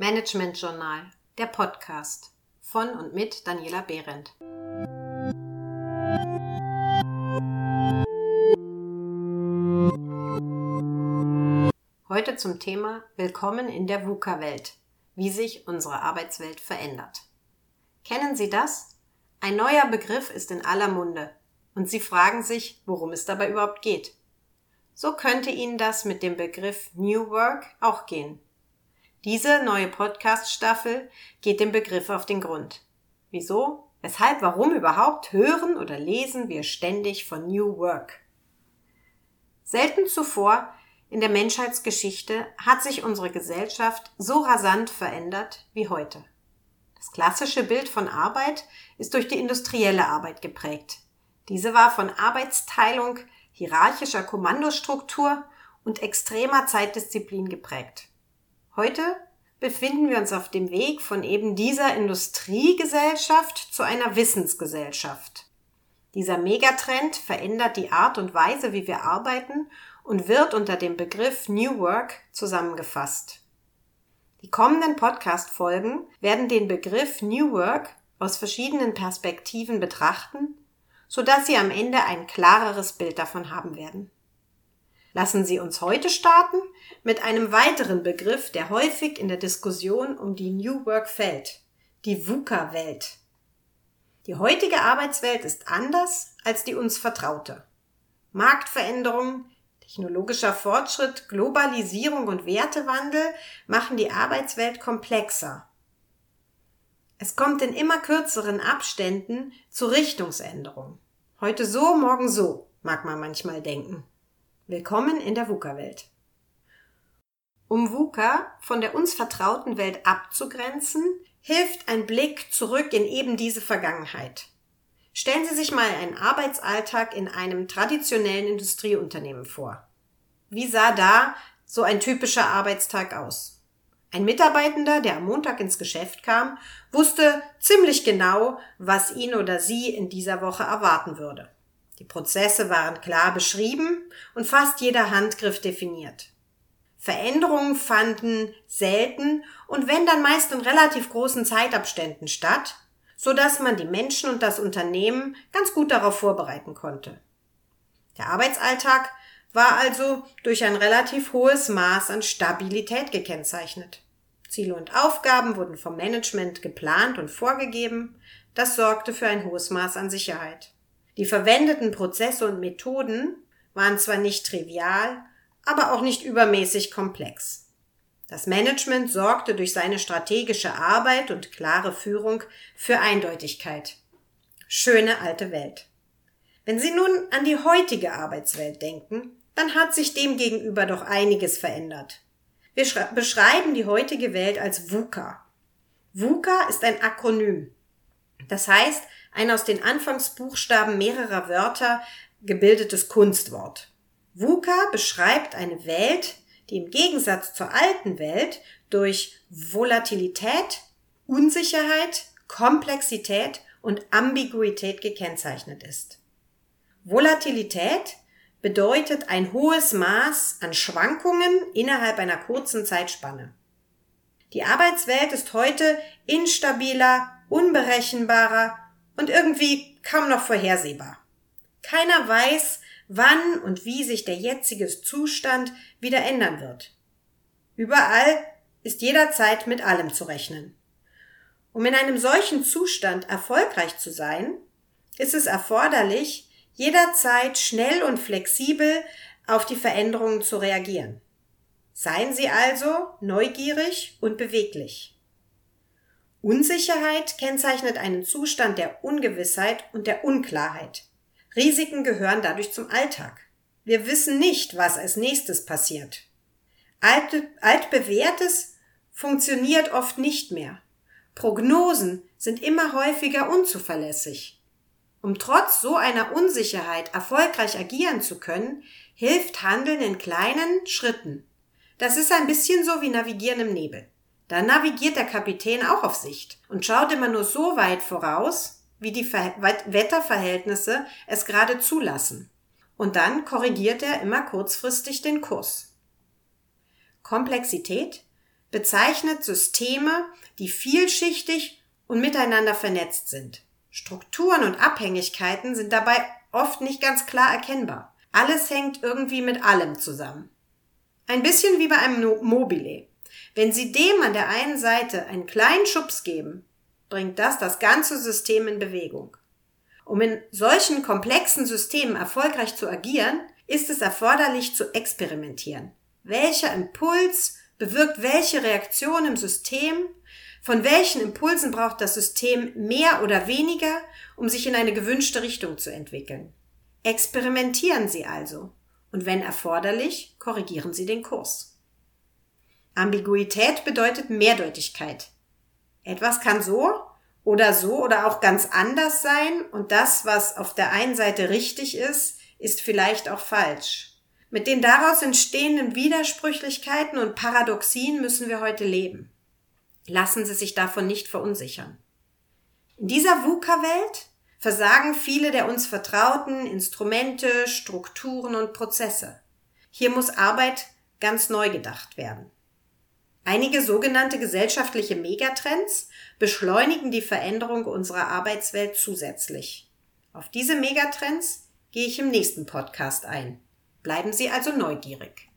Management Journal, der Podcast von und mit Daniela Behrendt. Heute zum Thema Willkommen in der VUCA-Welt, wie sich unsere Arbeitswelt verändert. Kennen Sie das? Ein neuer Begriff ist in aller Munde und Sie fragen sich, worum es dabei überhaupt geht. So könnte Ihnen das mit dem Begriff New Work auch gehen. Diese neue Podcast-Staffel geht dem Begriff auf den Grund. Wieso? Weshalb? Warum überhaupt hören oder lesen wir ständig von New Work? Selten zuvor in der Menschheitsgeschichte hat sich unsere Gesellschaft so rasant verändert wie heute. Das klassische Bild von Arbeit ist durch die industrielle Arbeit geprägt. Diese war von Arbeitsteilung, hierarchischer Kommandostruktur und extremer Zeitdisziplin geprägt. Heute befinden wir uns auf dem Weg von eben dieser Industriegesellschaft zu einer Wissensgesellschaft. Dieser Megatrend verändert die Art und Weise, wie wir arbeiten und wird unter dem Begriff New Work zusammengefasst. Die kommenden Podcast-Folgen werden den Begriff New Work aus verschiedenen Perspektiven betrachten, sodass Sie am Ende ein klareres Bild davon haben werden. Lassen Sie uns heute starten mit einem weiteren Begriff, der häufig in der Diskussion um die New Work fällt, die VUCA-Welt. Die heutige Arbeitswelt ist anders als die uns vertraute. Marktveränderungen, technologischer Fortschritt, Globalisierung und Wertewandel machen die Arbeitswelt komplexer. Es kommt in immer kürzeren Abständen zu Richtungsänderungen. Heute so, morgen so, mag man manchmal denken. Willkommen in der VUCA-Welt. Um VUCA von der uns vertrauten Welt abzugrenzen, hilft ein Blick zurück in eben diese Vergangenheit. Stellen Sie sich mal einen Arbeitsalltag in einem traditionellen Industrieunternehmen vor. Wie sah da so ein typischer Arbeitstag aus? Ein Mitarbeitender, der am Montag ins Geschäft kam, wusste ziemlich genau, was ihn oder sie in dieser Woche erwarten würde. Die Prozesse waren klar beschrieben und fast jeder Handgriff definiert. Veränderungen fanden selten und wenn dann meist in relativ großen Zeitabständen statt, so dass man die Menschen und das Unternehmen ganz gut darauf vorbereiten konnte. Der Arbeitsalltag war also durch ein relativ hohes Maß an Stabilität gekennzeichnet. Ziele und Aufgaben wurden vom Management geplant und vorgegeben. Das sorgte für ein hohes Maß an Sicherheit. Die verwendeten Prozesse und Methoden waren zwar nicht trivial, aber auch nicht übermäßig komplex. Das Management sorgte durch seine strategische Arbeit und klare Führung für Eindeutigkeit. Schöne alte Welt. Wenn Sie nun an die heutige Arbeitswelt denken, dann hat sich dem gegenüber doch einiges verändert. Wir beschreiben die heutige Welt als VUCA. VUCA ist ein Akronym. Das heißt, ein aus den Anfangsbuchstaben mehrerer Wörter gebildetes Kunstwort. VUCA beschreibt eine Welt, die im Gegensatz zur alten Welt durch Volatilität, Unsicherheit, Komplexität und Ambiguität gekennzeichnet ist. Volatilität bedeutet ein hohes Maß an Schwankungen innerhalb einer kurzen Zeitspanne. Die Arbeitswelt ist heute instabiler, unberechenbarer und irgendwie kaum noch vorhersehbar. Keiner weiß, wann und wie sich der jetzige Zustand wieder ändern wird. Überall ist jederzeit mit allem zu rechnen. Um in einem solchen Zustand erfolgreich zu sein, ist es erforderlich, jederzeit schnell und flexibel auf die Veränderungen zu reagieren. Seien Sie also neugierig und beweglich. Unsicherheit kennzeichnet einen Zustand der Ungewissheit und der Unklarheit. Risiken gehören dadurch zum Alltag. Wir wissen nicht, was als nächstes passiert. Alt, altbewährtes funktioniert oft nicht mehr. Prognosen sind immer häufiger unzuverlässig. Um trotz so einer Unsicherheit erfolgreich agieren zu können, hilft Handeln in kleinen Schritten. Das ist ein bisschen so wie Navigieren im Nebel. Da navigiert der Kapitän auch auf Sicht und schaut immer nur so weit voraus, wie die Ver Wetterverhältnisse es gerade zulassen. Und dann korrigiert er immer kurzfristig den Kurs. Komplexität bezeichnet Systeme, die vielschichtig und miteinander vernetzt sind. Strukturen und Abhängigkeiten sind dabei oft nicht ganz klar erkennbar. Alles hängt irgendwie mit allem zusammen. Ein bisschen wie bei einem Mobile. Wenn Sie dem an der einen Seite einen kleinen Schubs geben, bringt das das ganze System in Bewegung. Um in solchen komplexen Systemen erfolgreich zu agieren, ist es erforderlich zu experimentieren. Welcher Impuls bewirkt welche Reaktion im System? Von welchen Impulsen braucht das System mehr oder weniger, um sich in eine gewünschte Richtung zu entwickeln? Experimentieren Sie also und wenn erforderlich, korrigieren Sie den Kurs. Ambiguität bedeutet Mehrdeutigkeit. Etwas kann so oder so oder auch ganz anders sein und das, was auf der einen Seite richtig ist, ist vielleicht auch falsch. Mit den daraus entstehenden Widersprüchlichkeiten und Paradoxien müssen wir heute leben. Lassen Sie sich davon nicht verunsichern. In dieser VUCA-Welt versagen viele der uns vertrauten Instrumente, Strukturen und Prozesse. Hier muss Arbeit ganz neu gedacht werden. Einige sogenannte gesellschaftliche Megatrends beschleunigen die Veränderung unserer Arbeitswelt zusätzlich. Auf diese Megatrends gehe ich im nächsten Podcast ein. Bleiben Sie also neugierig.